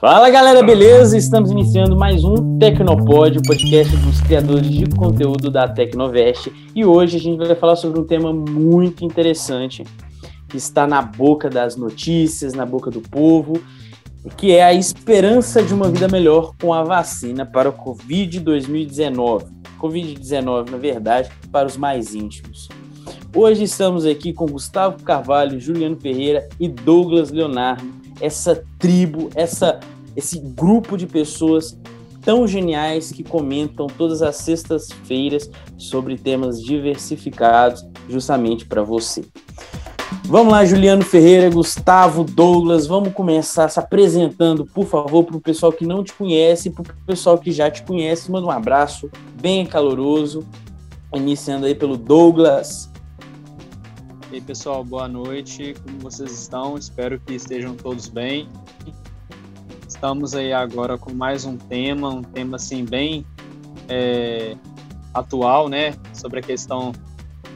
Fala galera, beleza? Estamos iniciando mais um Tecnopod, o podcast dos criadores de conteúdo da Tecnovest. E hoje a gente vai falar sobre um tema muito interessante que está na boca das notícias, na boca do povo, que é a esperança de uma vida melhor com a vacina para o Covid-2019. Covid-19, na verdade, para os mais íntimos. Hoje estamos aqui com Gustavo Carvalho, Juliano Ferreira e Douglas Leonardo essa tribo, essa, esse grupo de pessoas tão geniais que comentam todas as sextas-feiras sobre temas diversificados, justamente para você. Vamos lá, Juliano Ferreira, Gustavo, Douglas, vamos começar se apresentando, por favor, para o pessoal que não te conhece para o pessoal que já te conhece. Manda um abraço bem caloroso, iniciando aí pelo Douglas. E aí, pessoal, boa noite. Como vocês estão? Espero que estejam todos bem. Estamos aí agora com mais um tema, um tema assim bem é, atual, né? Sobre a questão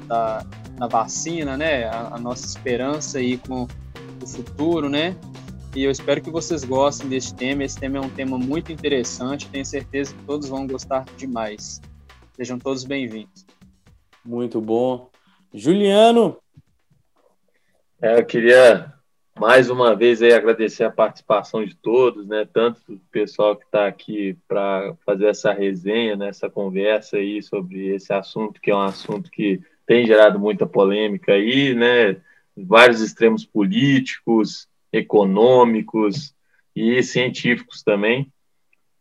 da, da vacina, né? A, a, nossa esperança aí com o futuro, né? E eu espero que vocês gostem deste tema. Esse tema é um tema muito interessante. Tenho certeza que todos vão gostar demais. Sejam todos bem-vindos. Muito bom. Juliano, é, eu queria mais uma vez aí agradecer a participação de todos, né? Tanto o pessoal que está aqui para fazer essa resenha, né? essa conversa aí sobre esse assunto, que é um assunto que tem gerado muita polêmica aí, né? Vários extremos políticos, econômicos e científicos também.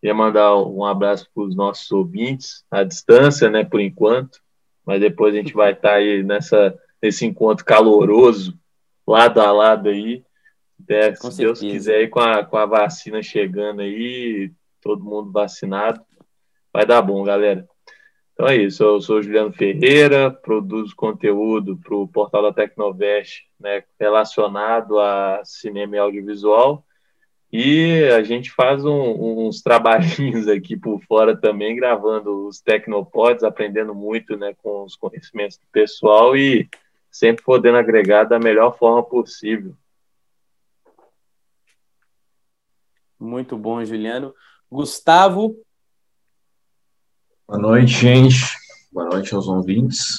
Queria mandar um abraço para os nossos ouvintes, à distância, né, por enquanto, mas depois a gente vai estar tá aí nessa, nesse encontro caloroso lado a lado aí. É, se Deus quiser, aí, com, a, com a vacina chegando aí, todo mundo vacinado, vai dar bom, galera. Então é isso, eu sou Juliano Ferreira, produzo conteúdo para o portal da Tecnovest né, relacionado a cinema e audiovisual. E a gente faz um, uns trabalhinhos aqui por fora também, gravando os Tecnopods, aprendendo muito né, com os conhecimentos do pessoal e sempre podendo agregar da melhor forma possível. Muito bom, Juliano. Gustavo. Boa noite, gente. Boa noite aos ouvintes.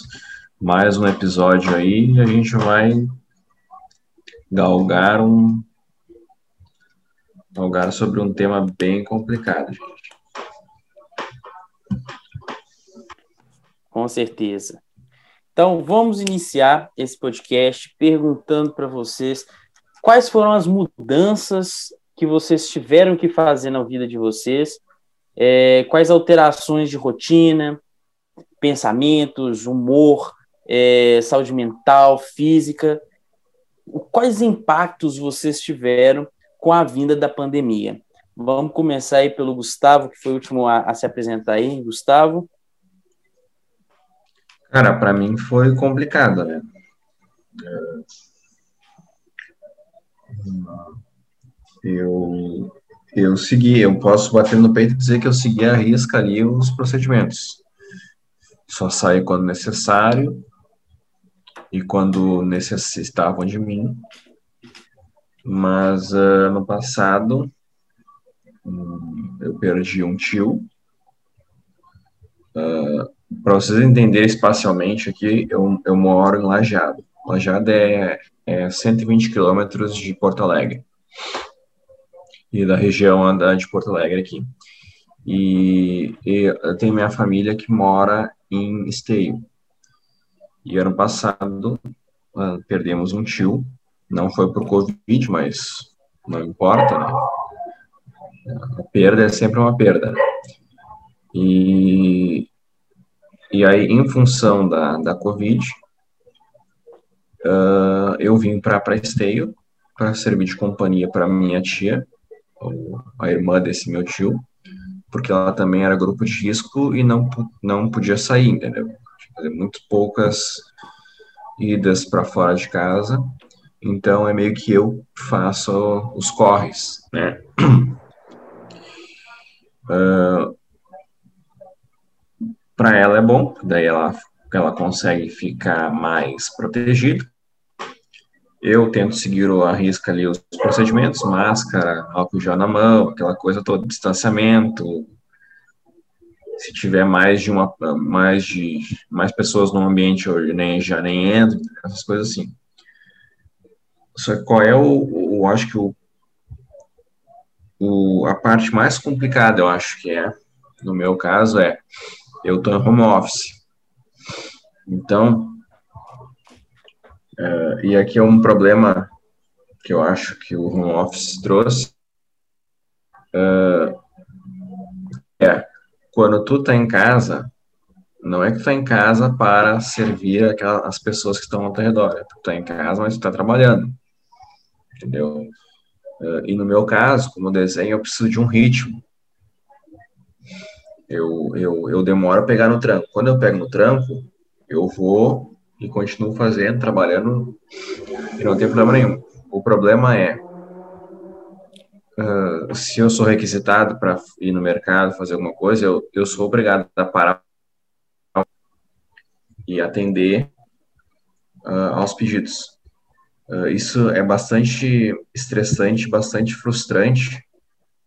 Mais um episódio aí e a gente vai galgar um galgar sobre um tema bem complicado, gente. Com certeza. Então, vamos iniciar esse podcast perguntando para vocês quais foram as mudanças que vocês tiveram que fazer na vida de vocês, é, quais alterações de rotina, pensamentos, humor, é, saúde mental, física, quais impactos vocês tiveram com a vinda da pandemia. Vamos começar aí pelo Gustavo, que foi o último a, a se apresentar aí. Gustavo. Cara, para mim foi complicado, né? Eu, eu segui, eu posso bater no peito e dizer que eu segui a risca ali os procedimentos. Só saí quando necessário e quando necessitavam de mim. Mas ano passado um, eu perdi um tio. Uh, para vocês entenderem espacialmente aqui, eu, eu moro em Lajeado. Lajeado é, é 120 quilômetros de Porto Alegre. E da região de Porto Alegre aqui. E, e eu tenho minha família que mora em Esteio. E ano passado uh, perdemos um tio. Não foi por Covid, mas não importa, né? A perda é sempre uma perda. E, e aí, em função da, da Covid, uh, eu vim para Esteio para servir de companhia para minha tia, a irmã desse meu tio, porque ela também era grupo de risco e não, não podia sair, entendeu? Fazer muito poucas idas para fora de casa, então é meio que eu faço os corres, né? Uh, para ela é bom, daí ela, ela consegue ficar mais protegida. eu tento seguir a risca ali os procedimentos, máscara, álcool gel na mão, aquela coisa toda, distanciamento. Se tiver mais de uma, mais de mais pessoas no ambiente, eu nem já nem entro, essas coisas assim. Só que qual é o, o acho que o, o, a parte mais complicada, eu acho que é, no meu caso, é eu estou em home office. Então, é, e aqui é um problema que eu acho que o home office trouxe. É, é quando tu tá em casa, não é que tu tá em casa para servir aquelas, as pessoas que estão ao teu redor. É tu tá em casa, mas tu tá trabalhando. Entendeu? É, e no meu caso, como desenho, eu preciso de um ritmo. Eu, eu, eu demoro a pegar no tranco. Quando eu pego no tranco, eu vou e continuo fazendo, trabalhando, e não tem problema nenhum. O problema é uh, se eu sou requisitado para ir no mercado fazer alguma coisa, eu, eu sou obrigado a parar e atender uh, aos pedidos. Uh, isso é bastante estressante, bastante frustrante,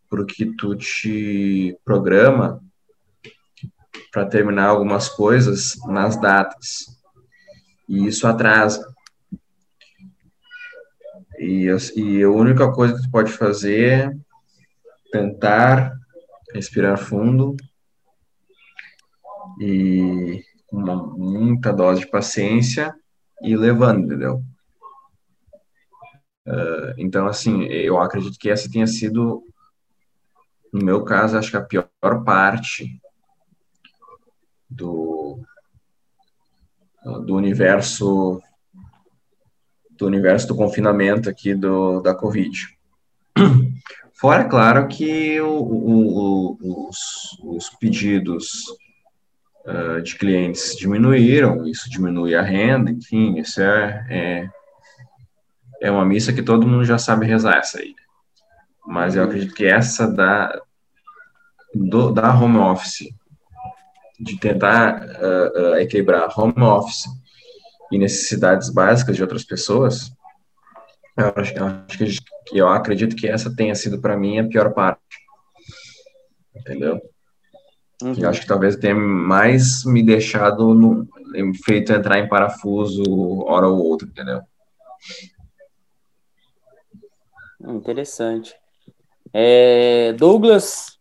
porque tu te programa para terminar algumas coisas nas datas e isso atrasa. E, e a única coisa que tu pode fazer é tentar respirar fundo e com muita dose de paciência e levando, entendeu? Uh, então, assim, eu acredito que essa tenha sido, no meu caso, acho que a pior parte do, do universo do universo do confinamento aqui do, da Covid. Fora, claro, que o, o, o, os, os, pedidos uh, de clientes diminuíram, isso diminui a renda, enfim, isso é, é, é uma missa que todo mundo já sabe rezar essa aí. Mas eu acredito que essa da, do, da home office de tentar uh, uh, equilibrar home office e necessidades básicas de outras pessoas, eu, acho, eu, acho que, eu acredito que essa tenha sido para mim a pior parte. Entendeu? Uhum. Eu acho que talvez tenha mais me deixado no, feito entrar em parafuso hora ou outra, entendeu? Interessante. É, Douglas,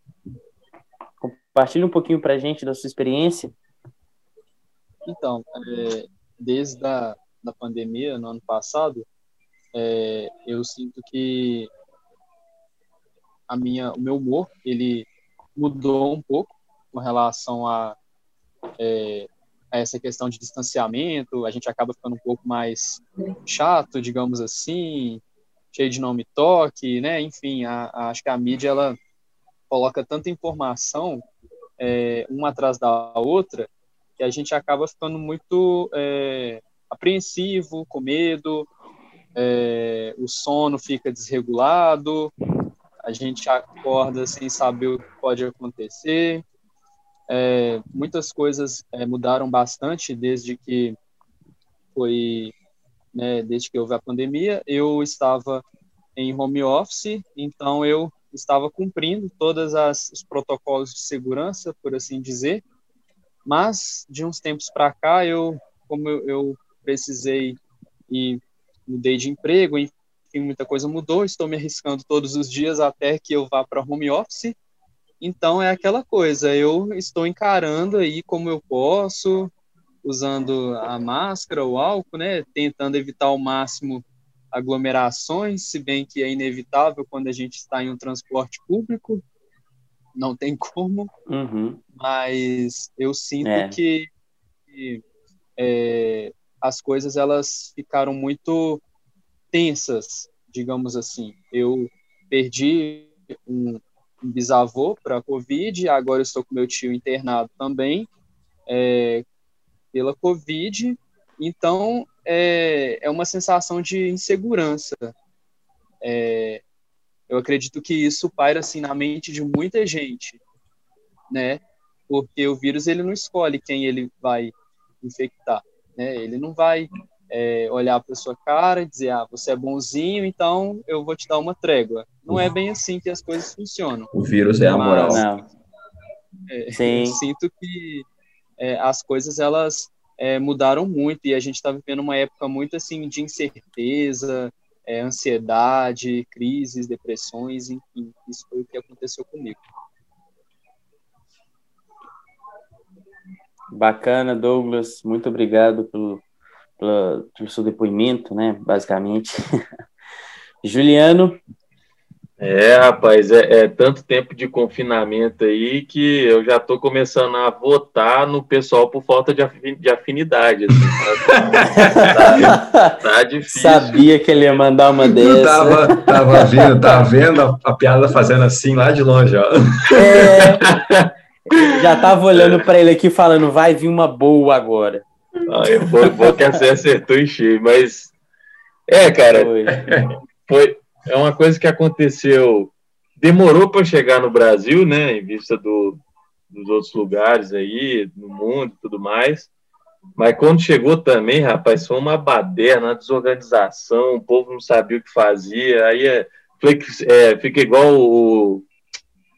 Compartilhe um pouquinho para a gente da sua experiência. Então, é, desde a da pandemia, no ano passado, é, eu sinto que a minha, o meu humor ele mudou um pouco com relação a, é, a essa questão de distanciamento. A gente acaba ficando um pouco mais chato, digamos assim, cheio de nome toque, né? Enfim, a, a, acho que a mídia ela coloca tanta informação é, uma atrás da outra, que a gente acaba ficando muito é, apreensivo, com medo, é, o sono fica desregulado, a gente acorda sem saber o que pode acontecer. É, muitas coisas é, mudaram bastante desde que foi, né, desde que houve a pandemia. Eu estava em home office, então eu estava cumprindo todos os protocolos de segurança, por assim dizer, mas de uns tempos para cá, eu, como eu, eu, precisei e mudei de emprego, enfim, muita coisa mudou, estou me arriscando todos os dias até que eu vá para home office. Então é aquela coisa, eu estou encarando aí como eu posso, usando a máscara, o álcool, né, tentando evitar ao máximo aglomerações, se bem que é inevitável quando a gente está em um transporte público, não tem como, uhum. mas eu sinto é. que, que é, as coisas elas ficaram muito tensas, digamos assim. Eu perdi um, um bisavô para a Covid, agora estou com meu tio internado também é, pela Covid, então é, é uma sensação de insegurança. É, eu acredito que isso paira assim na mente de muita gente, né? Porque o vírus ele não escolhe quem ele vai infectar, né? Ele não vai é, olhar para sua cara e dizer, ah, você é bonzinho, então eu vou te dar uma trégua. Não é bem assim que as coisas funcionam. O vírus é a moral. Não. É, Sim. Eu sinto que é, as coisas elas é, mudaram muito e a gente está vivendo uma época muito assim de incerteza, é, ansiedade, crises, depressões, enfim, isso foi o que aconteceu comigo. Bacana, Douglas. Muito obrigado pelo, pelo, pelo seu depoimento, né? Basicamente. Juliano. É, rapaz, é, é, tanto tempo de confinamento aí que eu já estou começando a votar no pessoal por falta de, de afinidade. Assim, tá, tá, difícil. Sabia que ele ia mandar uma dessa. Tava, tava vendo, tava vendo a, a, piada fazendo assim lá de longe, ó. É. Já tava olhando para ele aqui falando, vai vir uma boa agora. Ah, eu vou, vou que você acertou em cheio, mas é, cara, foi. foi é uma coisa que aconteceu, demorou para chegar no Brasil, né, em vista do, dos outros lugares aí, no mundo e tudo mais. Mas quando chegou também, rapaz, foi uma baderna, uma desorganização, o povo não sabia o que fazia, aí é, é, fica igual o,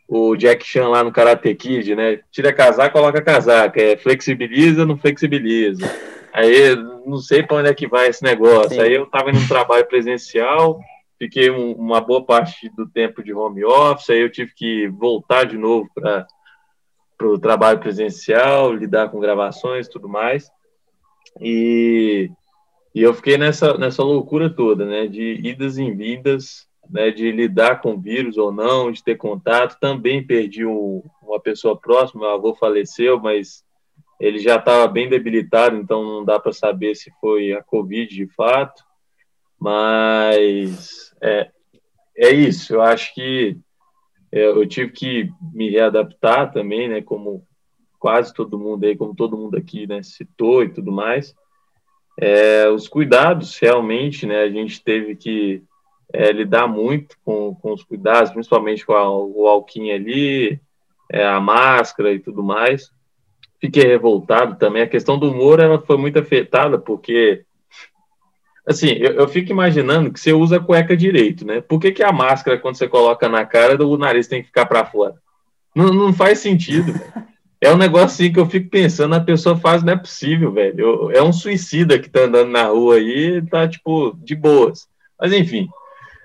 o Jack Chan lá no Karate Kid, né? Tira casaco, coloca casaca. É, flexibiliza, não flexibiliza. Aí não sei para onde é que vai esse negócio. Sim. Aí eu estava em um trabalho presencial, fiquei um, uma boa parte do tempo de home office, aí eu tive que voltar de novo para o trabalho presencial, lidar com gravações e tudo mais. E, e eu fiquei nessa, nessa loucura toda, né? De idas e vindas né, de lidar com vírus ou não, de ter contato. Também perdi um, uma pessoa próxima, meu avô faleceu, mas ele já estava bem debilitado, então não dá para saber se foi a Covid de fato. Mas é, é isso, eu acho que é, eu tive que me readaptar também, né, como quase todo mundo aí, como todo mundo aqui, né, citou e tudo mais. É, os cuidados, realmente, né, a gente teve que é, lidar muito com, com os cuidados, principalmente com a, o alquinho ali, é, a máscara e tudo mais. Fiquei revoltado também. A questão do humor ela foi muito afetada, porque, assim, eu, eu fico imaginando que você usa a cueca direito, né? Por que, que a máscara, quando você coloca na cara, o nariz tem que ficar para fora? Não, não faz sentido. É um negócio assim que eu fico pensando, a pessoa faz, não é possível, velho. Eu, é um suicida que tá andando na rua aí, tá, tipo, de boas. Mas, enfim,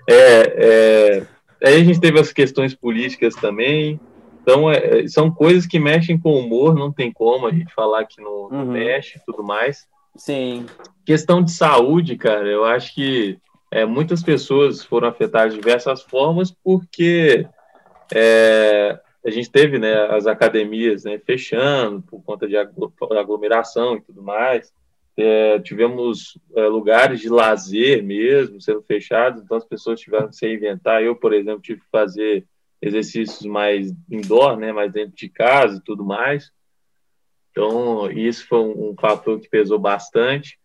é, é, aí a gente teve as questões políticas também. Então, é, são coisas que mexem com o humor, não tem como a gente falar que não, não uhum. mexe e tudo mais. Sim. Questão de saúde, cara, eu acho que é, muitas pessoas foram afetadas de diversas formas porque é, a gente teve né, as academias né, fechando por conta de aglomeração e tudo mais. É, tivemos é, lugares de lazer mesmo sendo fechados, então as pessoas tiveram que se reinventar. Eu, por exemplo, tive que fazer exercícios mais indoor, né, mais dentro de casa e tudo mais. Então, isso foi um, um fator que pesou bastante.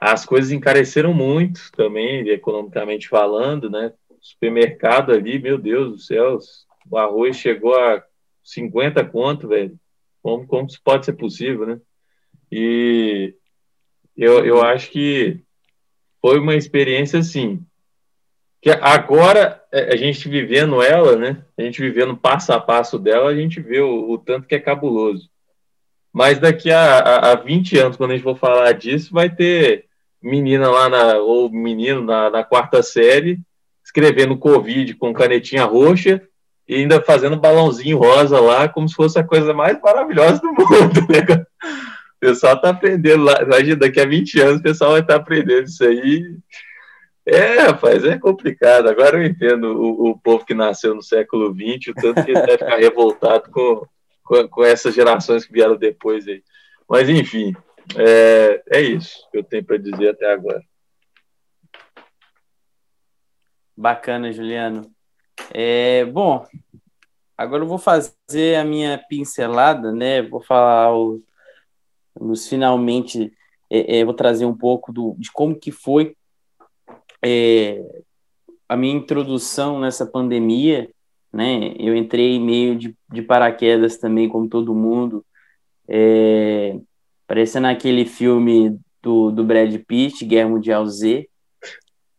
As coisas encareceram muito também, economicamente falando, né? Supermercado ali, meu Deus do céu, o arroz chegou a 50 conto, velho. Como, como isso pode ser possível, né? E eu, eu acho que foi uma experiência assim que agora é, a gente vivendo ela, né? A gente vivendo passo a passo dela, a gente vê o, o tanto que é cabuloso. Mas daqui a, a, a 20 anos, quando a gente for falar disso, vai ter menina lá na, ou menino na, na quarta série escrevendo Covid com canetinha roxa e ainda fazendo balãozinho rosa lá, como se fosse a coisa mais maravilhosa do mundo. Né? O pessoal está aprendendo lá. Imagina, daqui a 20 anos o pessoal vai estar tá aprendendo isso aí. É, rapaz, é complicado. Agora eu entendo o, o povo que nasceu no século XX, o tanto que ele deve ficar revoltado com, com, com, essas gerações que vieram depois aí. Mas, enfim, é, é isso que eu tenho para dizer até agora. Bacana, Juliano. É, bom, agora eu vou fazer a minha pincelada, né? Vou falar os, nos finalmente é, é, vou trazer um pouco do, de como que foi é, a minha introdução nessa pandemia, né? Eu entrei meio de, de paraquedas também, como todo mundo, é, parecendo aquele filme do do, Brad Pitt, Guerra Mundial Z.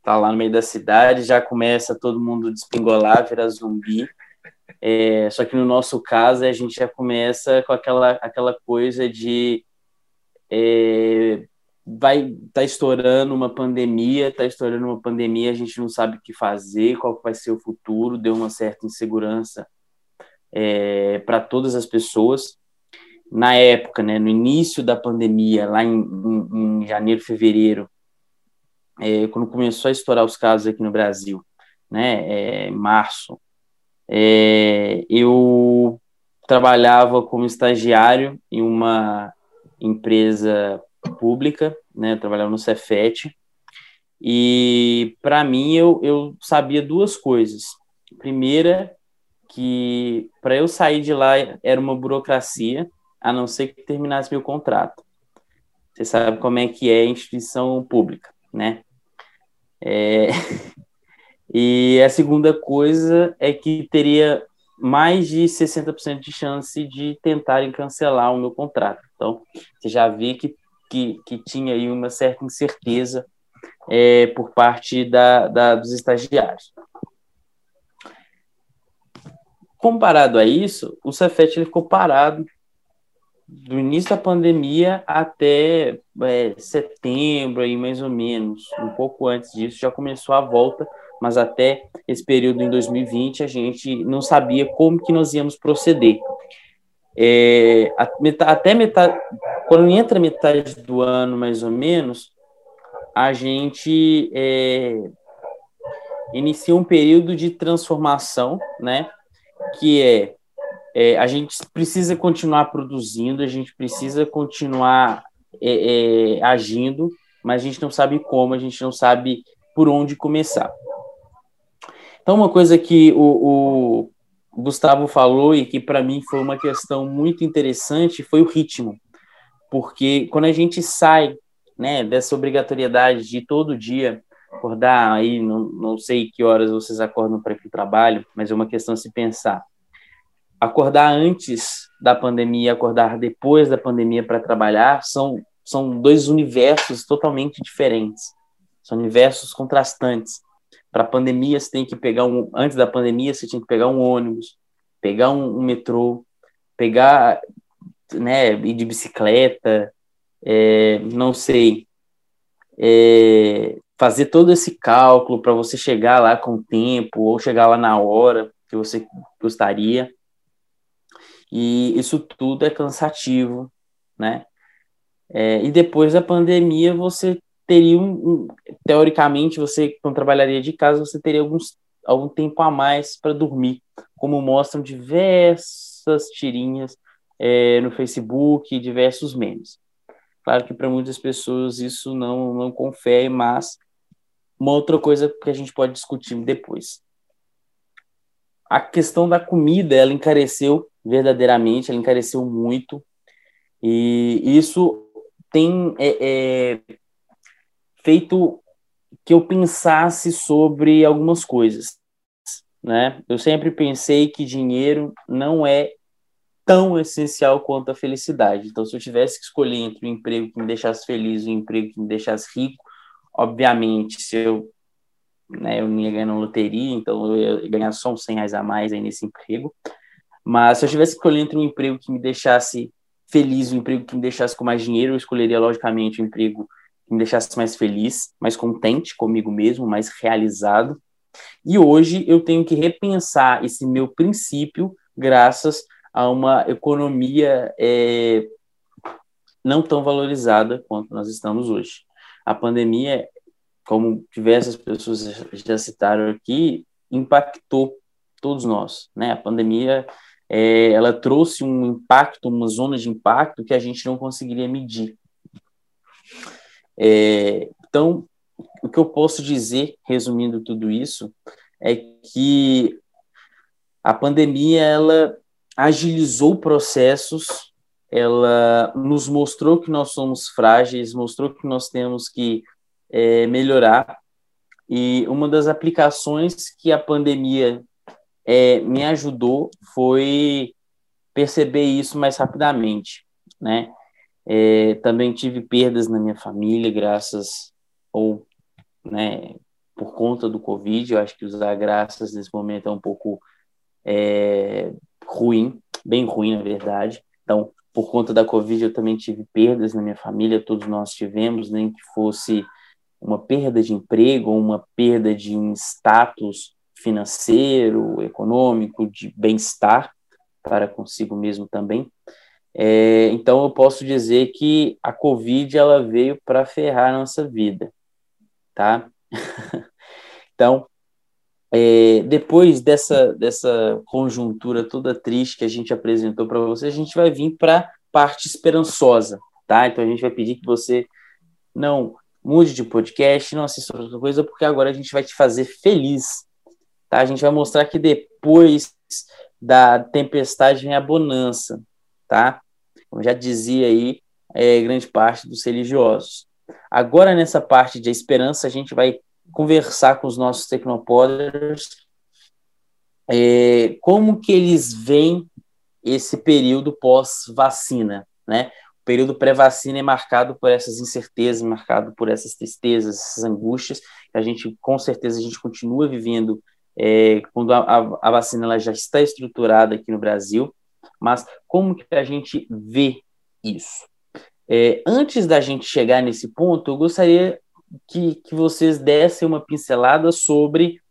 Tá lá no meio da cidade, já começa todo mundo despingolar, virar zumbi. É, só que no nosso caso, a gente já começa com aquela, aquela coisa de é, vai tá estourando uma pandemia, tá estourando uma pandemia, a gente não sabe o que fazer, qual vai ser o futuro, deu uma certa insegurança é, para todas as pessoas. Na época, né, no início da pandemia, lá em, em, em janeiro, fevereiro, é, quando começou a estourar os casos aqui no Brasil, né, é, março, é, eu trabalhava como estagiário em uma empresa pública, né, trabalhava no Cefet, e para mim eu, eu sabia duas coisas. Primeira, que para eu sair de lá era uma burocracia, a não ser que terminasse meu contrato. Você sabe como é que é a instituição pública, né? É... e a segunda coisa é que teria mais de 60% de chance de tentarem cancelar o meu contrato. Então, você já vê que, que, que tinha aí uma certa incerteza é, por parte da, da, dos estagiários. Comparado a isso, o Cefet ele ficou parado do início da pandemia até é, setembro, aí mais ou menos, um pouco antes disso, já começou a volta, mas até esse período em 2020 a gente não sabia como que nós íamos proceder. É, até metade, quando entra metade do ano, mais ou menos, a gente é, inicia um período de transformação, né? que é, é, a gente precisa continuar produzindo, a gente precisa continuar é, é, agindo, mas a gente não sabe como, a gente não sabe por onde começar. Então, uma coisa que o, o Gustavo falou e que para mim foi uma questão muito interessante foi o ritmo, porque quando a gente sai né, dessa obrigatoriedade de todo dia acordar aí, não, não sei que horas vocês acordam para ir para o trabalho, mas é uma questão de se pensar. Acordar antes da pandemia, acordar depois da pandemia para trabalhar são, são dois universos totalmente diferentes. São universos contrastantes. Para a pandemia, você tem que pegar um. Antes da pandemia, você tinha que pegar um ônibus, pegar um, um metrô, pegar. Né, ir de bicicleta, é, não sei. É, fazer todo esse cálculo para você chegar lá com o tempo ou chegar lá na hora que você gostaria. E isso tudo é cansativo, né? É, e depois da pandemia, você teria um, um, teoricamente, você quando trabalharia de casa, você teria alguns, algum tempo a mais para dormir, como mostram diversas tirinhas é, no Facebook, diversos memes. Claro que para muitas pessoas isso não, não confere, mas uma outra coisa que a gente pode discutir depois. A questão da comida, ela encareceu verdadeiramente, ela encareceu muito, e isso tem é, é, feito que eu pensasse sobre algumas coisas, né? Eu sempre pensei que dinheiro não é tão essencial quanto a felicidade. Então, se eu tivesse que escolher entre um emprego que me deixasse feliz e um emprego que me deixasse rico, Obviamente, se eu, né, eu não ia ganhar loteria, então eu ia ganhar só uns 100 reais a mais aí nesse emprego. Mas se eu tivesse que escolher entre um emprego que me deixasse feliz, um emprego que me deixasse com mais dinheiro, eu escolheria, logicamente, um emprego que me deixasse mais feliz, mais contente comigo mesmo, mais realizado. E hoje eu tenho que repensar esse meu princípio graças a uma economia é, não tão valorizada quanto nós estamos hoje a pandemia, como diversas pessoas já citaram aqui, impactou todos nós, né? A pandemia, é, ela trouxe um impacto, uma zona de impacto que a gente não conseguiria medir. É, então, o que eu posso dizer, resumindo tudo isso, é que a pandemia ela agilizou processos ela nos mostrou que nós somos frágeis, mostrou que nós temos que é, melhorar. E uma das aplicações que a pandemia é, me ajudou foi perceber isso mais rapidamente, né? É, também tive perdas na minha família, graças ou né, por conta do Covid. Eu acho que usar graças nesse momento é um pouco é, ruim, bem ruim, na verdade. Então, por conta da Covid, eu também tive perdas na minha família, todos nós tivemos, nem que fosse uma perda de emprego, uma perda de um status financeiro, econômico, de bem-estar para consigo mesmo também. É, então, eu posso dizer que a Covid ela veio para ferrar a nossa vida, tá? então, é, depois dessa, dessa conjuntura toda triste que a gente apresentou para você, a gente vai vir para parte esperançosa, tá? Então, a gente vai pedir que você não mude de podcast, não assista outra coisa, porque agora a gente vai te fazer feliz, tá? A gente vai mostrar que depois da tempestade vem a bonança, tá? Como já dizia aí é, grande parte dos religiosos. Agora, nessa parte de esperança, a gente vai conversar com os nossos tecnopoders é, como que eles veem esse período pós-vacina, né? O período pré-vacina é marcado por essas incertezas, marcado por essas tristezas, essas angústias, que a gente, com certeza, a gente continua vivendo é, quando a, a, a vacina ela já está estruturada aqui no Brasil, mas como que a gente vê isso? É, antes da gente chegar nesse ponto, eu gostaria que, que vocês dessem uma pincelada sobre,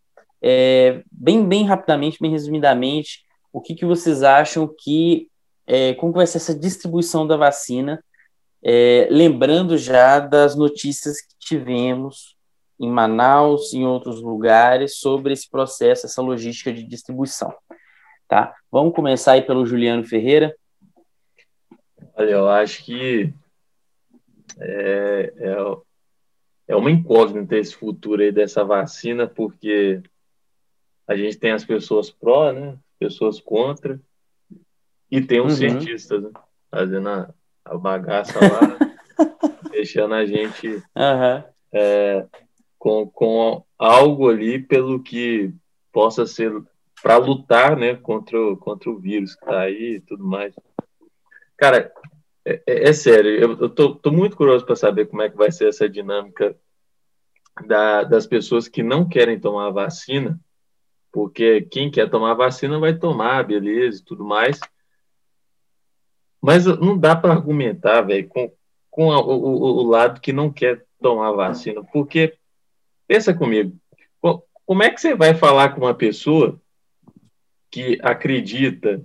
é, bem, bem rapidamente, bem resumidamente, o que, que vocês acham que, é, como vai ser essa distribuição da vacina, é, lembrando já das notícias que tivemos em Manaus, em outros lugares, sobre esse processo, essa logística de distribuição. Tá? Vamos começar aí pelo Juliano Ferreira. Olha, eu acho que é, é, é uma incógnita esse futuro aí dessa vacina, porque a gente tem as pessoas pró, né? Pessoas contra, e tem os uhum. cientistas né? fazendo a, a bagaça lá, deixando a gente uhum. é, com, com algo ali pelo que possa ser para lutar né, contra, o, contra o vírus que está aí e tudo mais. Cara, é, é, é, sério, eu, eu tô, muito curioso para saber como é que vai ser essa dinâmica da, das pessoas que não querem tomar vacina, porque quem quer tomar vacina vai tomar, beleza e tudo mais. Mas não dá para argumentar, velho, com, com a, o, o, lado que não quer tomar vacina, porque pensa comigo, como é que você vai falar com uma pessoa que acredita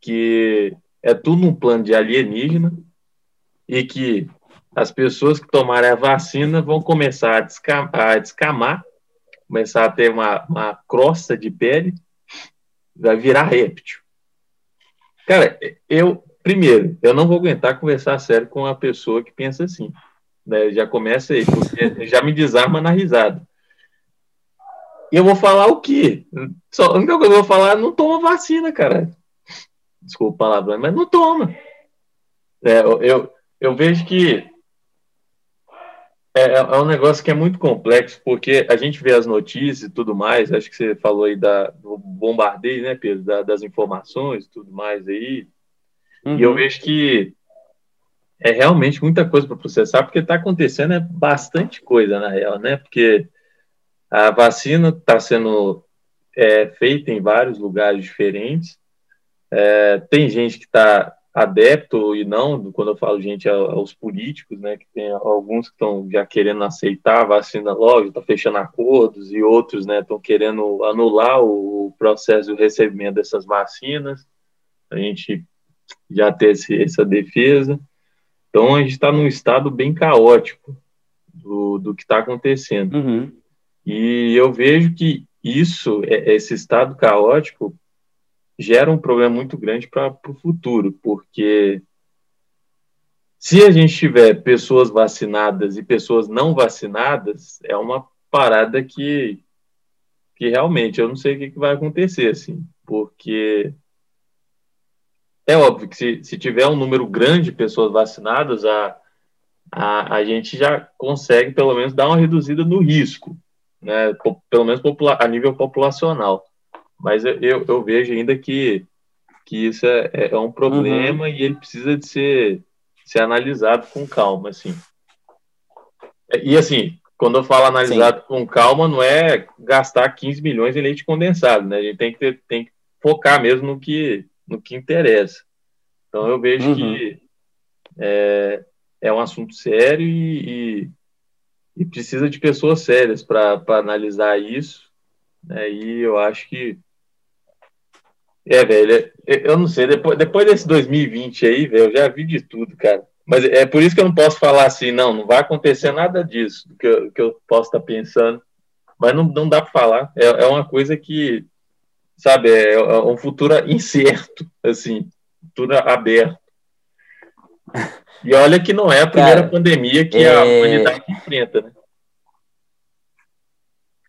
que é tudo um plano de alienígena e que as pessoas que tomarem a vacina vão começar a descamar, a descamar começar a ter uma, uma crosta de pele, vai virar réptil. Cara, eu, primeiro, eu não vou aguentar conversar sério com uma pessoa que pensa assim. Né? Já começa aí, porque já me desarma na risada. E eu vou falar o quê? Só, a única coisa que eu vou falar é não toma vacina, cara desculpa o palavrão, mas não toma. É, eu, eu vejo que é, é, é, um negócio que é muito complexo, porque a gente vê as notícias e tudo mais, acho que você falou aí da, do bombardeio, né, Pedro, da, das informações e tudo mais aí, uhum. e eu uhum. vejo que é realmente muita coisa para processar, porque está acontecendo é bastante coisa, na real, né, porque a vacina está sendo é, feita em vários lugares diferentes, é, tem gente que está adepto e não, quando eu falo gente, aos políticos, né, que tem alguns que estão já querendo aceitar a vacina logo, está fechando acordos, e outros, né, estão querendo anular o processo de recebimento dessas vacinas, a gente já ter esse, essa defesa. Então, a gente está num estado bem caótico do, do que está acontecendo. Uhum. E eu vejo que isso, é, esse estado caótico, gera um problema muito grande para o futuro, porque se a gente tiver pessoas vacinadas e pessoas não vacinadas, é uma parada que, que realmente eu não sei o que, que vai acontecer, assim, porque é óbvio que se, se tiver um número grande de pessoas vacinadas, a, a, a gente já consegue pelo menos dar uma reduzida no risco, né, pelo menos a nível populacional. Mas eu, eu, eu vejo ainda que, que isso é, é, é um problema uhum. e ele precisa de ser ser analisado com calma, assim. E assim, quando eu falo analisado Sim. com calma, não é gastar 15 milhões em leite condensado, né? A gente tem que, ter, tem que focar mesmo no que, no que interessa. Então eu vejo uhum. que é, é um assunto sério e, e, e precisa de pessoas sérias para analisar isso. Né? E eu acho que. É, velho, é, eu não sei, depois, depois desse 2020 aí, velho, eu já vi de tudo, cara. Mas é por isso que eu não posso falar assim, não, não vai acontecer nada disso que eu, que eu posso estar pensando. Mas não, não dá para falar. É, é uma coisa que, sabe, é, é um futuro incerto, assim, futuro aberto. E olha que não é a primeira Cara, pandemia que é... a humanidade enfrenta, né?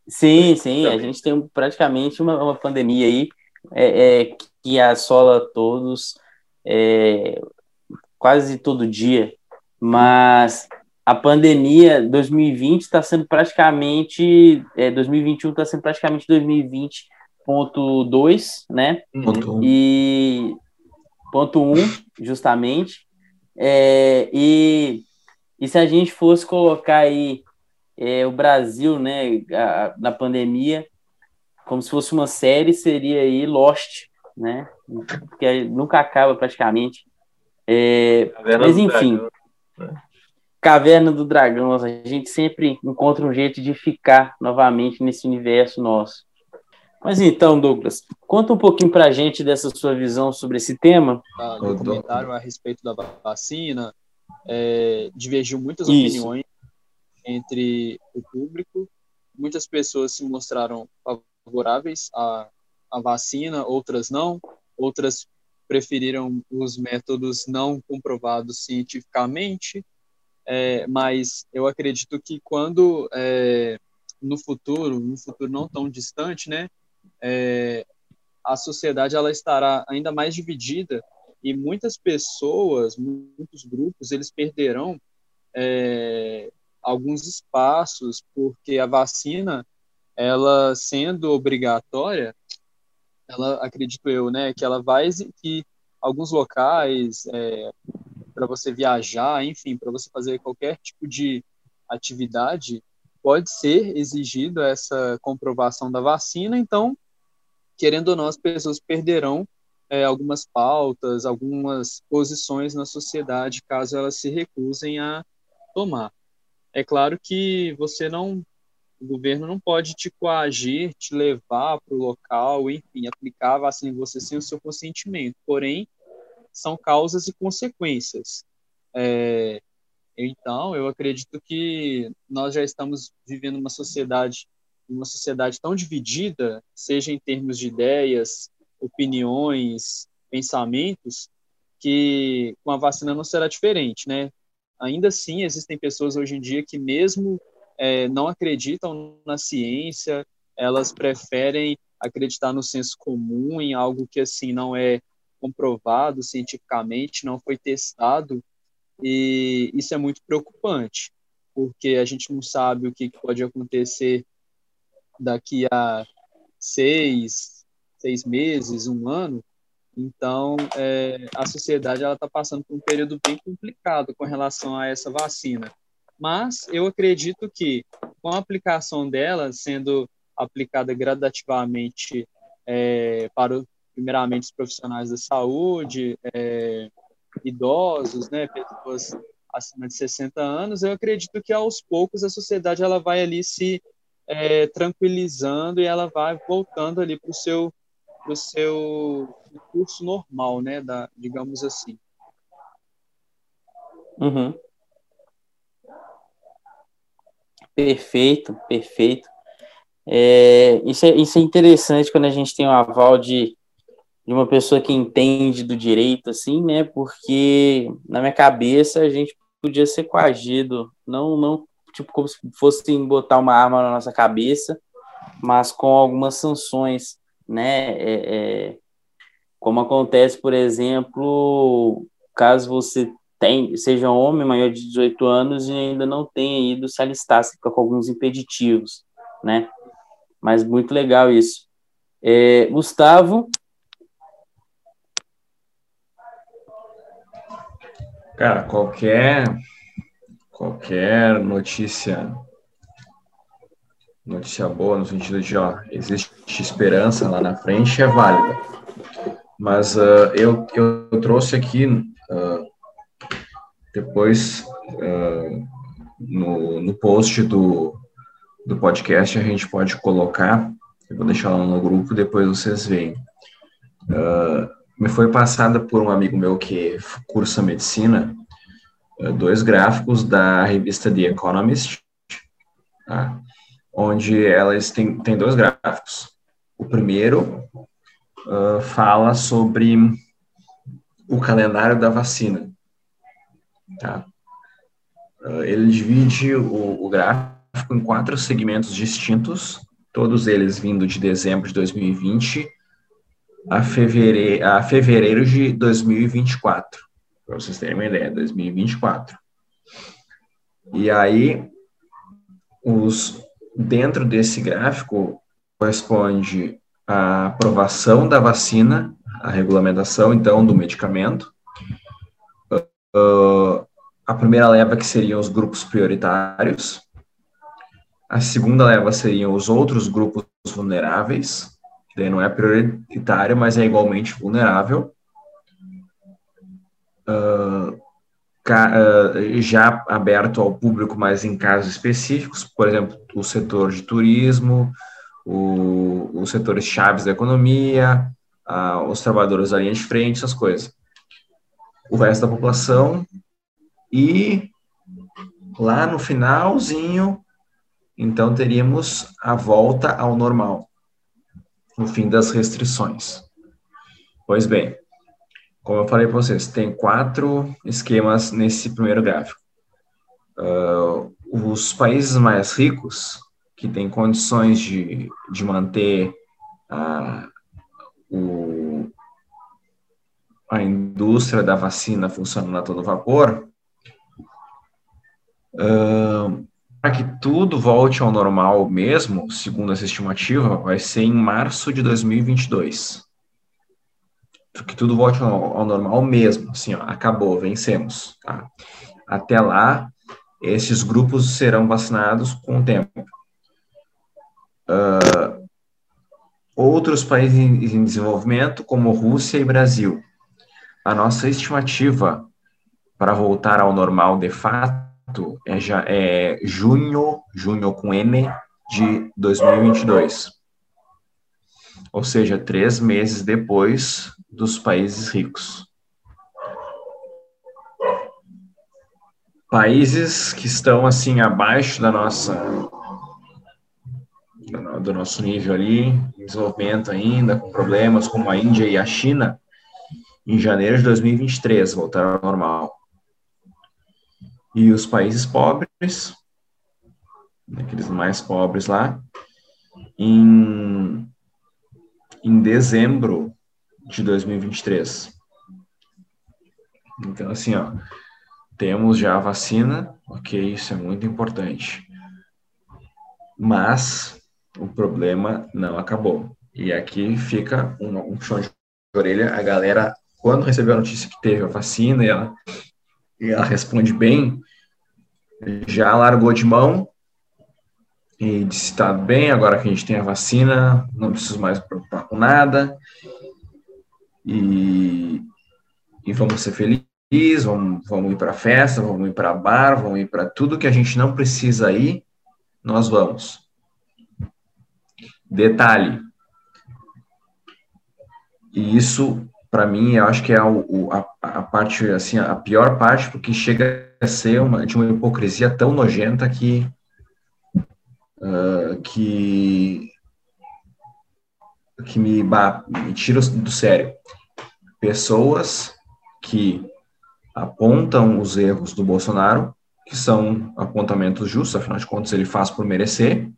Sim, sim, a gente tem praticamente uma, uma pandemia aí é, é, que assola todos é, quase todo dia, mas a pandemia 2020 está sendo praticamente, é, 2021 está sendo praticamente 2020.2, né? Ponto e ponto um, justamente. É, e, e se a gente fosse colocar aí é, o Brasil, né, a, na pandemia, como se fosse uma série, seria aí Lost, né? Porque nunca acaba praticamente. É, mas enfim, né? Caverna do Dragão, a gente sempre encontra um jeito de ficar novamente nesse universo nosso. Mas então, Douglas, conta um pouquinho para a gente dessa sua visão sobre esse tema. Ah, no comentário a respeito da vacina, é, divergiu muitas Isso. opiniões entre o público. Muitas pessoas se mostraram favoráveis à, à vacina, outras não. Outras preferiram os métodos não comprovados cientificamente. É, mas eu acredito que quando é, no futuro, no futuro não tão distante, né, é, a sociedade ela estará ainda mais dividida e muitas pessoas, muitos grupos, eles perderão é, alguns espaços porque a vacina, ela sendo obrigatória, ela acredito eu, né, que ela vai que alguns locais é, para você viajar, enfim, para você fazer qualquer tipo de atividade, pode ser exigido essa comprovação da vacina, então, querendo ou não, as pessoas perderão é, algumas pautas, algumas posições na sociedade, caso elas se recusem a tomar. É claro que você não, o governo não pode te coagir, te levar para o local, enfim, aplicar a vacina em você sem o seu consentimento. Porém, são causas e consequências. É, então, eu acredito que nós já estamos vivendo uma sociedade, uma sociedade tão dividida, seja em termos de ideias, opiniões, pensamentos, que com a vacina não será diferente, né? Ainda assim, existem pessoas hoje em dia que mesmo é, não acreditam na ciência, elas preferem acreditar no senso comum, em algo que assim não é comprovado cientificamente, não foi testado e isso é muito preocupante, porque a gente não sabe o que pode acontecer daqui a seis, seis meses, um ano. Então, é, a sociedade está passando por um período bem complicado com relação a essa vacina. Mas eu acredito que com a aplicação dela sendo aplicada gradativamente é, para, primeiramente, os profissionais da saúde, é, idosos, né, pessoas acima de 60 anos, eu acredito que aos poucos a sociedade ela vai ali se é, tranquilizando e ela vai voltando ali para o seu seu curso normal, né, da, digamos assim. Uhum. Perfeito, perfeito. É, isso, é, isso é interessante quando a gente tem um aval de de uma pessoa que entende do direito, assim, né? Porque na minha cabeça a gente podia ser coagido, não, não tipo como se fosse botar uma arma na nossa cabeça, mas com algumas sanções, né? É, é, como acontece, por exemplo, caso você tem, seja homem maior de 18 anos e ainda não tenha ido se alistar, fica com alguns impeditivos, né? Mas muito legal isso. É, Gustavo, Cara, qualquer qualquer notícia notícia boa no sentido de ó, existe esperança lá na frente é válida. Mas uh, eu, eu trouxe aqui uh, depois uh, no, no post do, do podcast a gente pode colocar, eu vou deixar lá no grupo, depois vocês veem. Me foi passada por um amigo meu que cursa medicina dois gráficos da revista The Economist, tá? onde elas têm, têm dois gráficos. O primeiro uh, fala sobre o calendário da vacina. Tá? Uh, ele divide o, o gráfico em quatro segmentos distintos, todos eles vindo de dezembro de 2020 a fevereiro, a fevereiro de 2024, para vocês terem uma ideia, 2024. E aí, os, dentro desse gráfico corresponde a aprovação da vacina, a regulamentação, então, do medicamento. Uh, a primeira leva que seriam os grupos prioritários. A segunda leva seriam os outros grupos vulneráveis, daí não é prioritário, mas é igualmente vulnerável. Uh, já aberto ao público, mas em casos específicos, por exemplo, o setor de turismo, o, os setores chaves da economia, os trabalhadores da linha de frente, essas coisas. O resto da população e lá no finalzinho, então teríamos a volta ao normal, no fim das restrições. Pois bem, como eu falei para vocês, tem quatro esquemas nesse primeiro gráfico. Uh, os países mais ricos, que têm condições de, de manter a, o, a indústria da vacina funcionando a todo vapor, uh, para que tudo volte ao normal mesmo, segundo essa estimativa, vai ser em março de 2022 que tudo volte ao, normal mesmo, assim, ó, acabou, vencemos, tá? Até lá, esses grupos serão vacinados com o tempo. Uh, outros países em, em desenvolvimento, como Rússia e Brasil, a nossa estimativa para voltar ao normal de fato é, já, é junho, junho com N, de 2022. Ou seja, três meses depois dos países ricos. Países que estão assim abaixo da nossa do nosso nível ali, em desenvolvimento ainda, com problemas como a Índia e a China, em janeiro de 2023 voltaram ao normal. E os países pobres, aqueles mais pobres lá, em, em dezembro de 2023. Então, assim, ó, temos já a vacina, ok, isso é muito importante. Mas o problema não acabou. E aqui fica um, um chão de orelha. A galera, quando recebeu a notícia que teve a vacina e ela, e ela responde bem, já largou de mão e disse: tá bem, agora que a gente tem a vacina, não preciso mais preocupar com nada e, e vamos ser felizes, vamos, vamos ir para festa, vamos ir para bar, vamos ir para tudo que a gente não precisa ir, nós vamos. Detalhe, e isso para mim eu acho que é o, a, a, parte assim a pior parte porque chega ser uma de uma hipocrisia tão nojenta que uh, que que me, me tira do sério. Pessoas que apontam os erros do Bolsonaro, que são apontamentos justos, afinal de contas ele faz por merecer,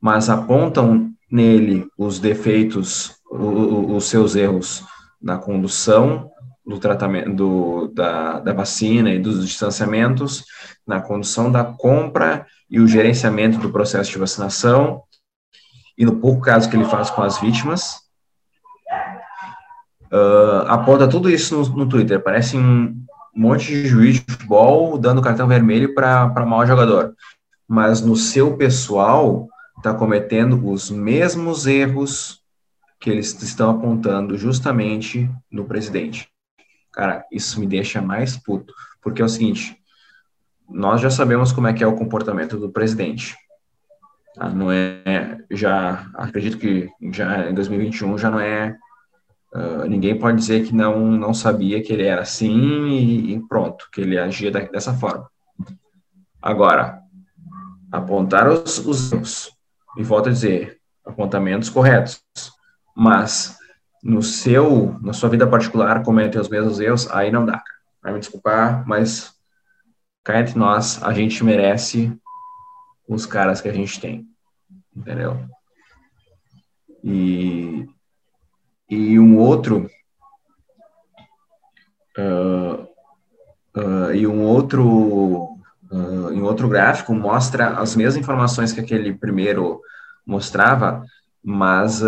mas apontam nele os defeitos, os seus erros na condução do tratamento do, da, da vacina e dos distanciamentos, na condução da compra e o gerenciamento do processo de vacinação, e no pouco caso que ele faz com as vítimas, uh, aponta tudo isso no, no Twitter. Parece um, monte de juiz de futebol dando cartão vermelho para mau jogador. Mas no seu pessoal, está cometendo os mesmos erros que eles estão apontando justamente no presidente. Cara, isso me deixa mais puto, porque é o seguinte, nós já sabemos como é que é o comportamento do presidente. Ah, não é, já acredito que já em 2021 já não é Uh, ninguém pode dizer que não não sabia que ele era assim e, e pronto, que ele agia da, dessa forma. Agora, apontar os, os erros, e volto a dizer, apontamentos corretos, mas no seu, na sua vida particular, cometer os mesmos erros, aí não dá. Vai me desculpar, mas cá entre nós, a gente merece os caras que a gente tem, entendeu? E, e um outro uh, uh, e um outro uh, em outro gráfico mostra as mesmas informações que aquele primeiro mostrava, mas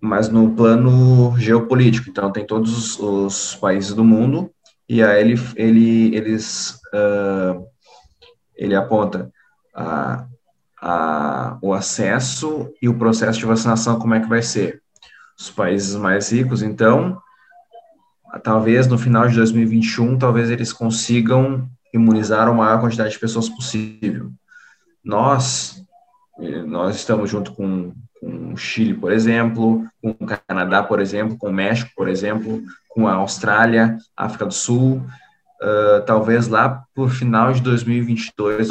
mas no plano geopolítico. Então tem todos os, países do mundo e aí ele ele eles ele aponta a a, o acesso e o processo de vacinação, como é que vai ser. Os países mais ricos, então, talvez no final de 2021, talvez eles consigam imunizar a maior quantidade de pessoas possível. Nós, nós estamos junto com, com o Chile, por exemplo, com o Canadá, por exemplo, com o México, por exemplo, com a Austrália, África do Sul, uh, talvez lá por final de 2022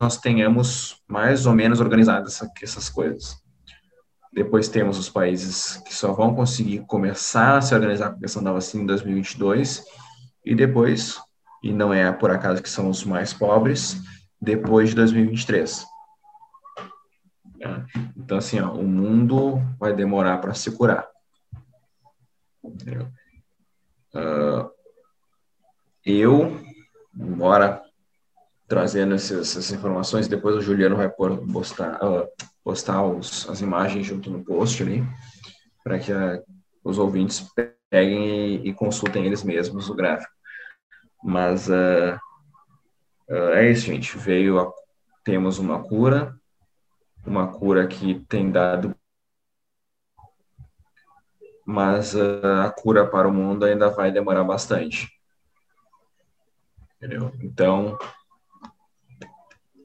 nós tenhamos mais ou menos organizadas essas coisas. Depois temos os países que só vão conseguir começar a se organizar com a questão da vacina em 2022, e depois, e não é por acaso que são os mais pobres, depois de 2023. Então, assim, ó, o mundo vai demorar para se curar. Uh, eu, embora trazendo essas, essas, informações. Depois o Juliano vai postar, uh, postar os, as imagens junto no post ali, para que uh, os ouvintes peguem e, e, consultem eles mesmos o gráfico. Mas uh, é isso, gente. Veio, a, temos uma cura, uma cura que tem dado mas a cura para o mundo ainda vai demorar bastante. Entendeu? Então,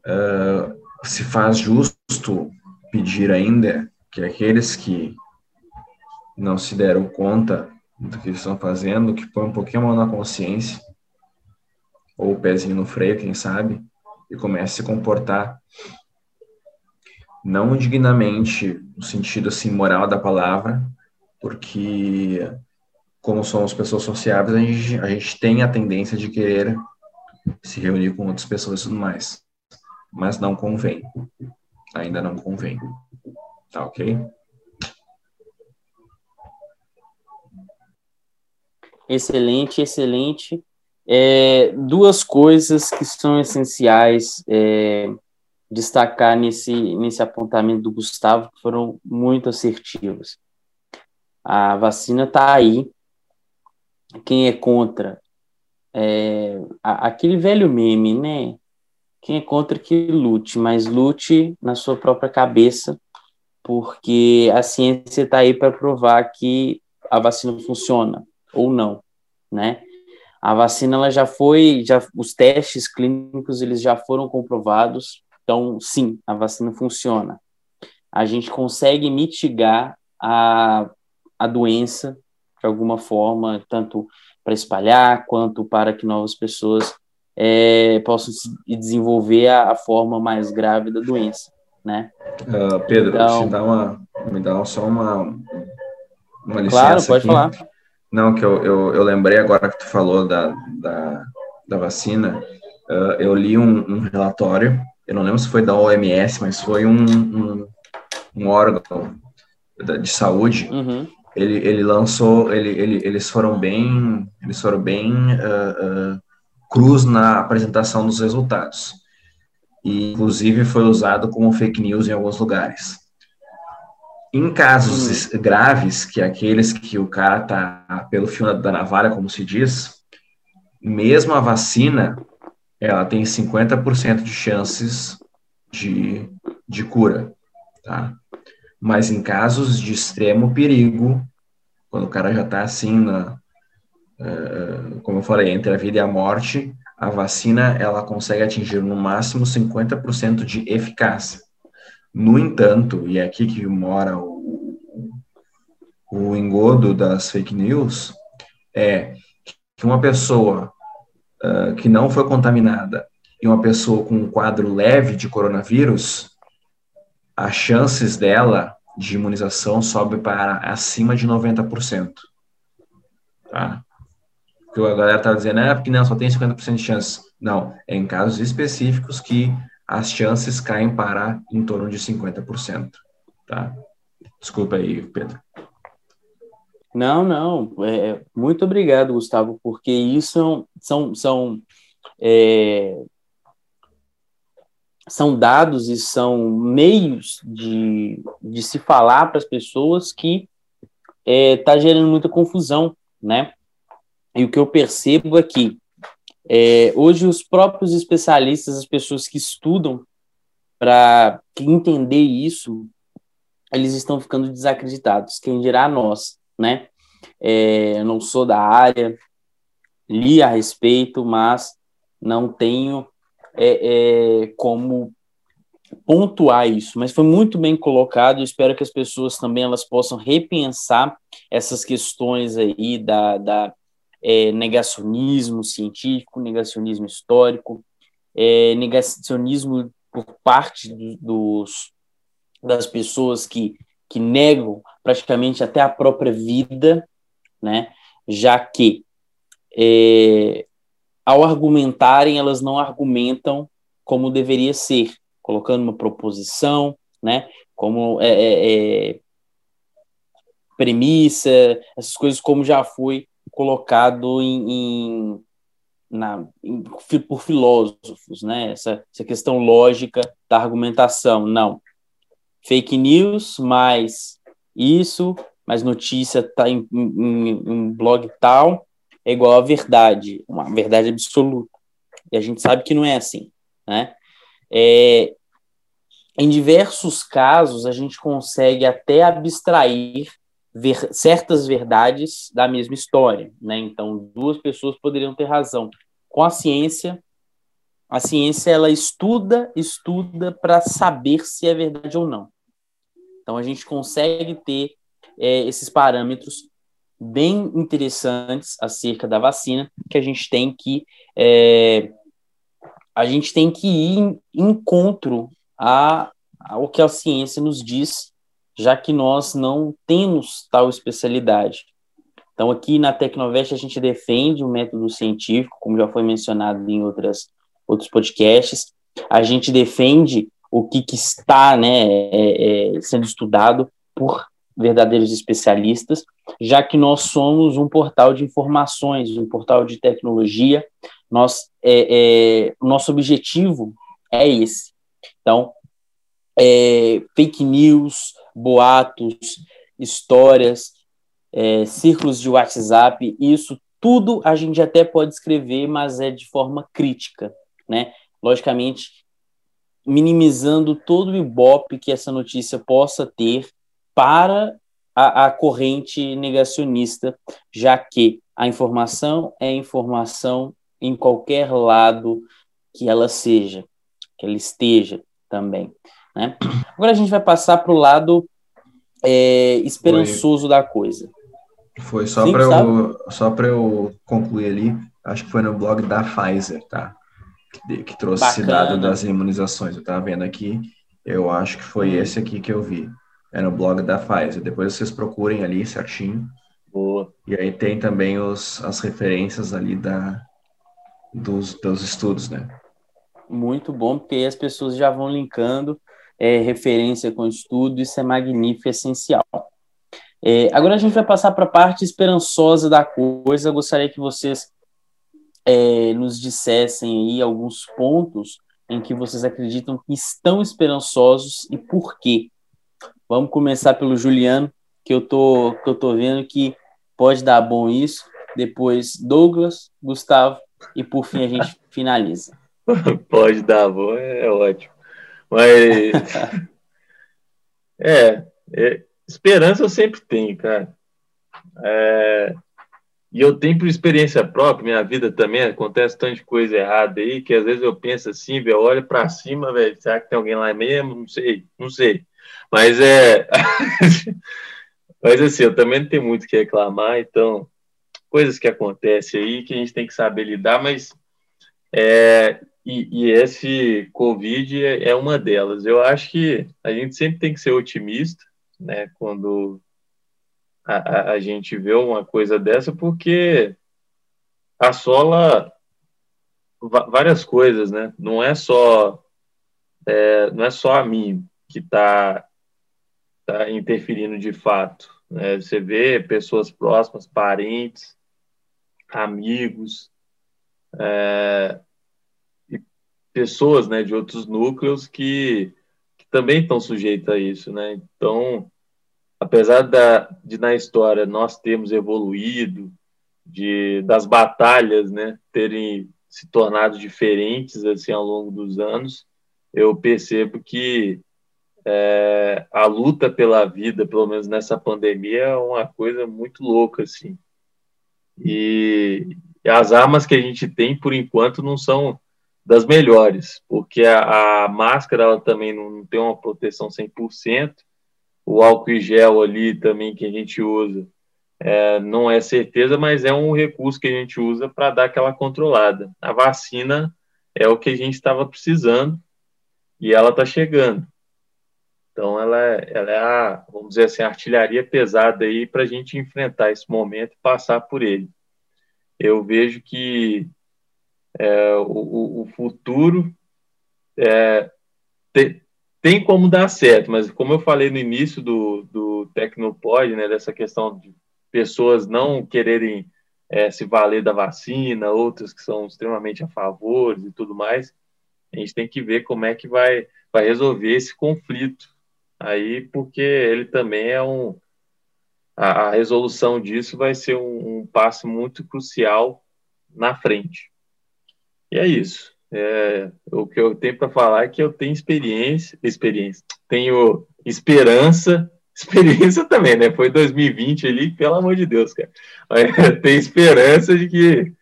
uh, se faz justo pedir ainda que aqueles que não se deram conta do que estão fazendo, que põem um pouquinho a mão na consciência, ou o pezinho no freio, quem sabe, e comece a se comportar não dignamente, no sentido assim moral da palavra, porque como somos pessoas sociáveis, a gente, a gente tem a tendência de querer se reunir com outras pessoas e tudo mais mas não convém. Ainda não convém. Tá ok? Excelente, excelente. É, duas coisas que são essenciais é, destacar nesse, nesse apontamento do Gustavo, que foram muito assertivas. A vacina está aí. Quem é contra? É, aquele velho meme, né? Quem é contra que lute, mas lute na sua própria cabeça, porque a ciência está aí para provar que a vacina funciona ou não, né? A vacina ela já foi, já os testes clínicos eles já foram comprovados, então sim, a vacina funciona. A gente consegue mitigar a, a doença de alguma forma, tanto para espalhar quanto para que novas pessoas é, possam desenvolver a, a, forma mais grave da doença, né? Uh, Pedro, então, dá uma, me dá só uma, uma licença Claro, pode aqui. falar. Não, que eu, eu, eu, lembrei agora que tu falou da, da, da vacina, uh, eu li um, um, relatório, eu não lembro se foi da OMS, mas foi um, um, um órgão de saúde, uhum. ele, ele lançou, ele, ele, eles foram bem, eles foram bem uh, cruz na apresentação dos resultados. E, inclusive, foi usado como fake news em alguns lugares. Em casos uhum. graves, que é aqueles que o cara tá pelo fio da navalha, como se diz, mesmo a vacina, ela tem 50% de chances de, de cura, tá? Mas em casos de extremo perigo, quando o cara já está assim, na, uh, como eu falei, entre a vida e a morte, a vacina ela consegue atingir no máximo 50% de eficácia. No entanto, e é aqui que mora o, o engodo das fake news, é que uma pessoa uh, que não foi contaminada e uma pessoa com um quadro leve de coronavírus, as chances dela de imunização sobe para acima de 90%. Tá? Porque a galera tá dizendo, é porque não, só tem 50% de chance. Não, é em casos específicos que as chances caem para em torno de 50%. Tá? Desculpa aí, Pedro. Não, não. É, muito obrigado, Gustavo, porque isso são, são, é, são dados e são meios de, de se falar para as pessoas que está é, tá gerando muita confusão, né? E o que eu percebo é que é, hoje, os próprios especialistas, as pessoas que estudam para entender isso, eles estão ficando desacreditados. Quem dirá nós, né? É, não sou da área, li a respeito, mas não tenho é, é, como pontuar isso. Mas foi muito bem colocado. Eu espero que as pessoas também elas possam repensar essas questões aí da, da é, negacionismo científico, negacionismo histórico, é, negacionismo por parte do, dos, das pessoas que, que negam praticamente até a própria vida, né? já que é, ao argumentarem, elas não argumentam como deveria ser, colocando uma proposição, né? como é, é, é premissa, essas coisas como já foi colocado em, em, na, por filósofos, né? Essa, essa questão lógica da argumentação. Não. Fake news, mais isso, mais notícia tá em, em blog tal, é igual a verdade, uma verdade absoluta. E a gente sabe que não é assim, né? É, em diversos casos, a gente consegue até abstrair ver certas verdades da mesma história, né? Então, duas pessoas poderiam ter razão. Com a ciência, a ciência ela estuda, estuda para saber se é verdade ou não. Então, a gente consegue ter é, esses parâmetros bem interessantes acerca da vacina que a gente tem que é, a gente tem que ir em encontro a, ao que a ciência nos diz já que nós não temos tal especialidade. Então, aqui na Tecnovest, a gente defende o método científico, como já foi mencionado em outras, outros podcasts, a gente defende o que, que está né, é, é, sendo estudado por verdadeiros especialistas, já que nós somos um portal de informações, um portal de tecnologia, nós, é, é nosso objetivo é esse. Então, é, fake news, boatos, histórias, é, círculos de WhatsApp, isso tudo a gente até pode escrever, mas é de forma crítica, né? Logicamente, minimizando todo o ibope que essa notícia possa ter para a, a corrente negacionista, já que a informação é informação em qualquer lado que ela seja, que ela esteja também. Né? Agora a gente vai passar para o lado é, esperançoso foi, da coisa. Foi só para eu, só eu concluir ali, acho que foi no blog da Pfizer, tá? Que, que trouxe Bacana. esse dado das imunizações. Eu estava vendo aqui, eu acho que foi hum. esse aqui que eu vi. É no blog da Pfizer. Depois vocês procurem ali certinho. Boa. E aí tem também os, as referências ali da, dos, dos estudos, né? Muito bom, porque aí as pessoas já vão linkando é, referência com estudo, isso é magnífico, essencial. É, agora a gente vai passar para a parte esperançosa da coisa. Eu gostaria que vocês é, nos dissessem aí alguns pontos em que vocês acreditam que estão esperançosos e por quê. Vamos começar pelo Juliano, que eu tô, que eu tô vendo que pode dar bom isso. Depois Douglas, Gustavo e por fim a gente finaliza. pode dar bom, é ótimo. Mas é, é, esperança eu sempre tenho, cara. É, e eu tenho por experiência própria, minha vida também acontece tanta coisa errada aí, que às vezes eu penso assim, velho, olha para cima, velho, será que tem alguém lá mesmo? Não sei, não sei. Mas é. Mas assim, eu também não tenho muito o que reclamar, então, coisas que acontecem aí que a gente tem que saber lidar, mas. É, e, e esse Covid é, é uma delas. Eu acho que a gente sempre tem que ser otimista, né, quando a, a, gente vê uma coisa dessa, porque assola várias coisas, né? Não é só é, não é só a mim que está tá interferindo de fato. Né? Você vê pessoas próximas, parentes, amigos, é, e pessoas né, de outros núcleos que, que também estão sujeitos a isso. Né? Então, apesar da, de na história nós termos evoluído, de das batalhas, né, terem se tornado diferentes assim ao longo dos anos, eu percebo que é, a luta pela vida, pelo menos nessa pandemia, é uma coisa muito louca assim. E, e as armas que a gente tem, por enquanto, não são das melhores, porque a, a máscara ela também não tem uma proteção 100%, o álcool e gel ali também que a gente usa é, não é certeza, mas é um recurso que a gente usa para dar aquela controlada. A vacina é o que a gente estava precisando e ela está chegando. Então, ela é, ela é a, vamos dizer assim, a artilharia pesada aí para a gente enfrentar esse momento e passar por ele. Eu vejo que é, o, o, futuro é, te, tem como dar certo, mas como eu falei no início do, do Tecnopod, né, dessa questão de pessoas não quererem é, se valer da vacina, outras que são extremamente a favor e tudo mais, a gente tem que ver como é que vai, vai resolver esse conflito aí, porque ele também é um. A, a resolução disso vai ser um, um passo muito crucial na frente. E é isso. É, o que eu tenho para falar é que eu tenho experiência, experiência, tenho esperança, experiência também, né? Foi 2020 ali, pelo amor de Deus, cara. Tenho esperança de que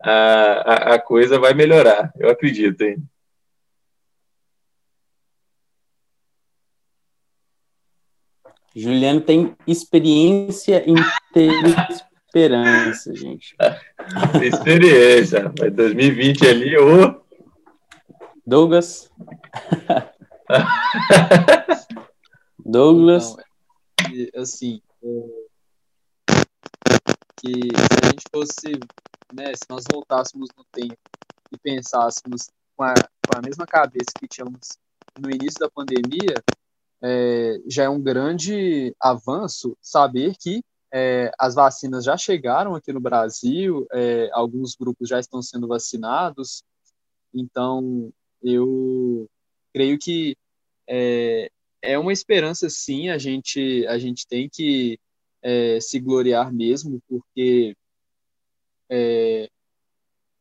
a, a, a coisa vai melhorar. Eu acredito, hein? Juliano tem experiência em ter esperança, gente. experiência, mas 2020 ali, ô. Douglas. Douglas. Então, assim, que se a gente fosse, né, se nós voltássemos no tempo e pensássemos com a, com a mesma cabeça que tínhamos no início da pandemia, é, já é um grande avanço saber que é, as vacinas já chegaram aqui no Brasil, é, alguns grupos já estão sendo vacinados, então eu creio que é, é uma esperança sim, a gente, a gente tem que é, se gloriar mesmo, porque é,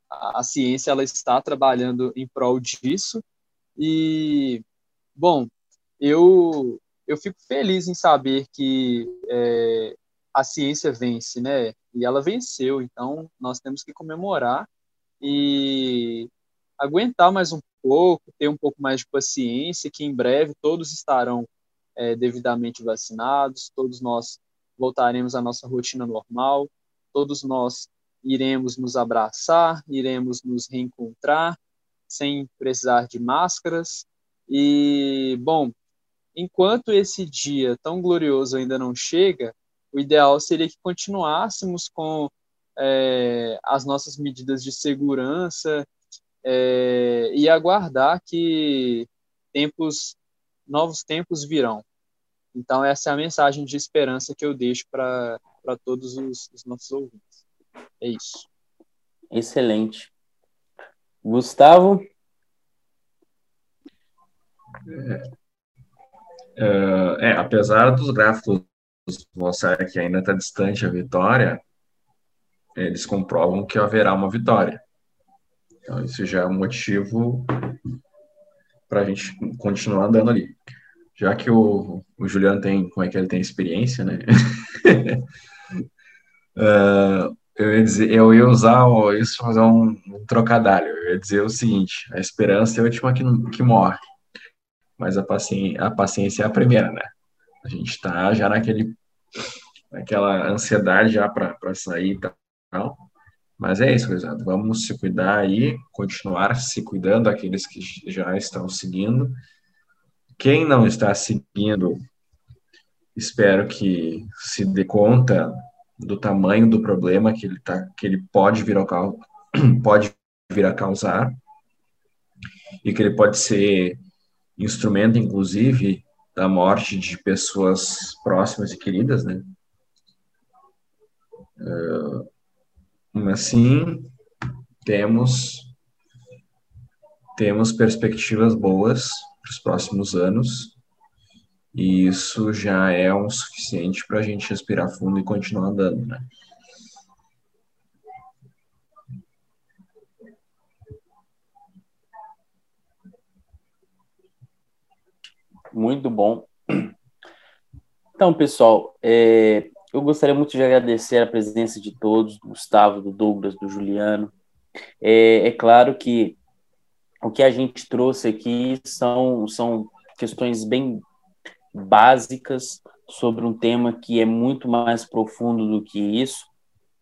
a, ciência ela está trabalhando em prol disso, e, bom, eu, eu fico feliz em saber que é, a ciência vence, né? E ela venceu, então nós temos que comemorar e aguentar mais um pouco, ter um pouco mais de paciência, que em breve todos estarão é, devidamente vacinados, todos nós voltaremos à nossa rotina normal, todos nós iremos nos abraçar, iremos nos reencontrar sem precisar de máscaras. E, bom, enquanto esse dia tão glorioso ainda não chega, o ideal seria que continuássemos com é, as nossas medidas de segurança é, e aguardar que tempos, novos tempos virão. Então, essa é a mensagem de esperança que eu deixo para todos os, os nossos ouvintes. É isso. Excelente. Gustavo? É, Uh, é, apesar dos gráficos mostrar que ainda está distante a vitória, eles comprovam que haverá uma vitória. Então, isso já é um motivo para a gente continuar andando ali. Já que o, o Juliano tem, como é que ele tem experiência, né? uh, eu, ia dizer, eu ia usar isso fazer um, um trocadilho. Eu ia dizer o seguinte: a esperança é a última que, que morre, mas a paciência, a paciência é a primeira, né? A gente está já naquele, naquela ansiedade já para sair e tal. Mas é isso, gurizada. Vamos se cuidar aí, continuar se cuidando, aqueles que já estão seguindo. Quem não está seguindo, espero que se dê conta do tamanho do problema que ele, tá, que ele pode, vir a, pode vir a causar e que ele pode ser instrumento, inclusive, da morte de pessoas próximas e queridas, né? Uh, Assim, temos temos perspectivas boas para os próximos anos e isso já é o um suficiente para a gente respirar fundo e continuar andando, né? Muito bom. Então, pessoal, é, eu gostaria muito de agradecer a presença de todos, do Gustavo, do Douglas, do Juliano. É, é claro que o que a gente trouxe aqui são, são questões bem básicas sobre um tema que é muito mais profundo do que isso,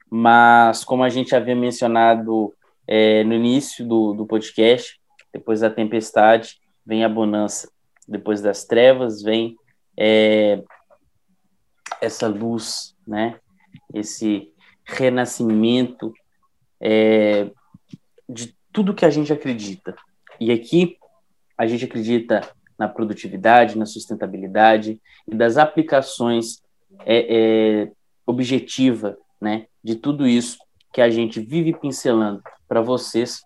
mas como a gente havia mencionado é, no início do, do podcast, depois da tempestade vem a bonança, depois das trevas vem é, essa luz, né? Esse renascimento é, de tudo que a gente acredita. E aqui a gente acredita na produtividade, na sustentabilidade e das aplicações é, é, objetiva, né? De tudo isso que a gente vive pincelando para vocês,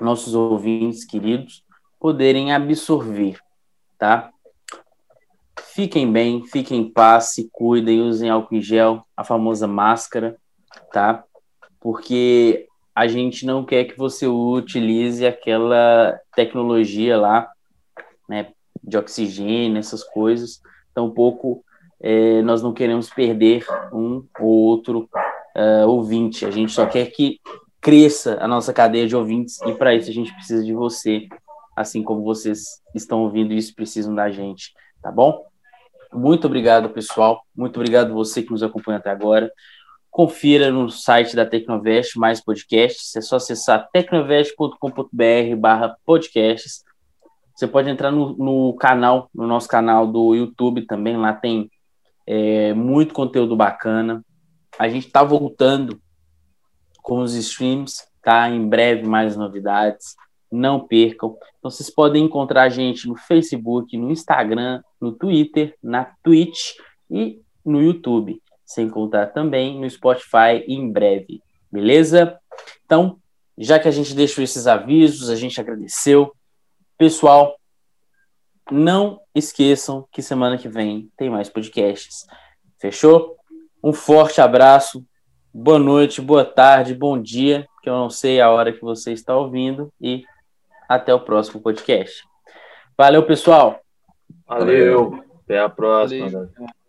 nossos ouvintes queridos, poderem absorver, tá? Fiquem bem, fiquem em paz, se cuidem, usem álcool em gel, a famosa máscara, tá? Porque a gente não quer que você utilize aquela tecnologia lá, né, de oxigênio, essas coisas. Tampouco é, nós não queremos perder um ou outro uh, ouvinte. A gente só quer que cresça a nossa cadeia de ouvintes e para isso a gente precisa de você, assim como vocês estão ouvindo isso, precisam da gente, tá bom? Muito obrigado, pessoal. Muito obrigado você que nos acompanha até agora. Confira no site da Tecnovest mais podcasts. É só acessar tecnovest.com.br barra podcasts. Você pode entrar no, no, canal, no nosso canal do YouTube também. Lá tem é, muito conteúdo bacana. A gente está voltando com os streams, tá? Em breve mais novidades não percam. Então, vocês podem encontrar a gente no Facebook, no Instagram, no Twitter, na Twitch e no YouTube. Sem contar também no Spotify em breve. Beleza? Então, já que a gente deixou esses avisos, a gente agradeceu. Pessoal, não esqueçam que semana que vem tem mais podcasts. Fechou? Um forte abraço. Boa noite, boa tarde, bom dia, que eu não sei a hora que você está ouvindo e até o próximo podcast. Valeu, pessoal. Valeu. Até a próxima. Valeu.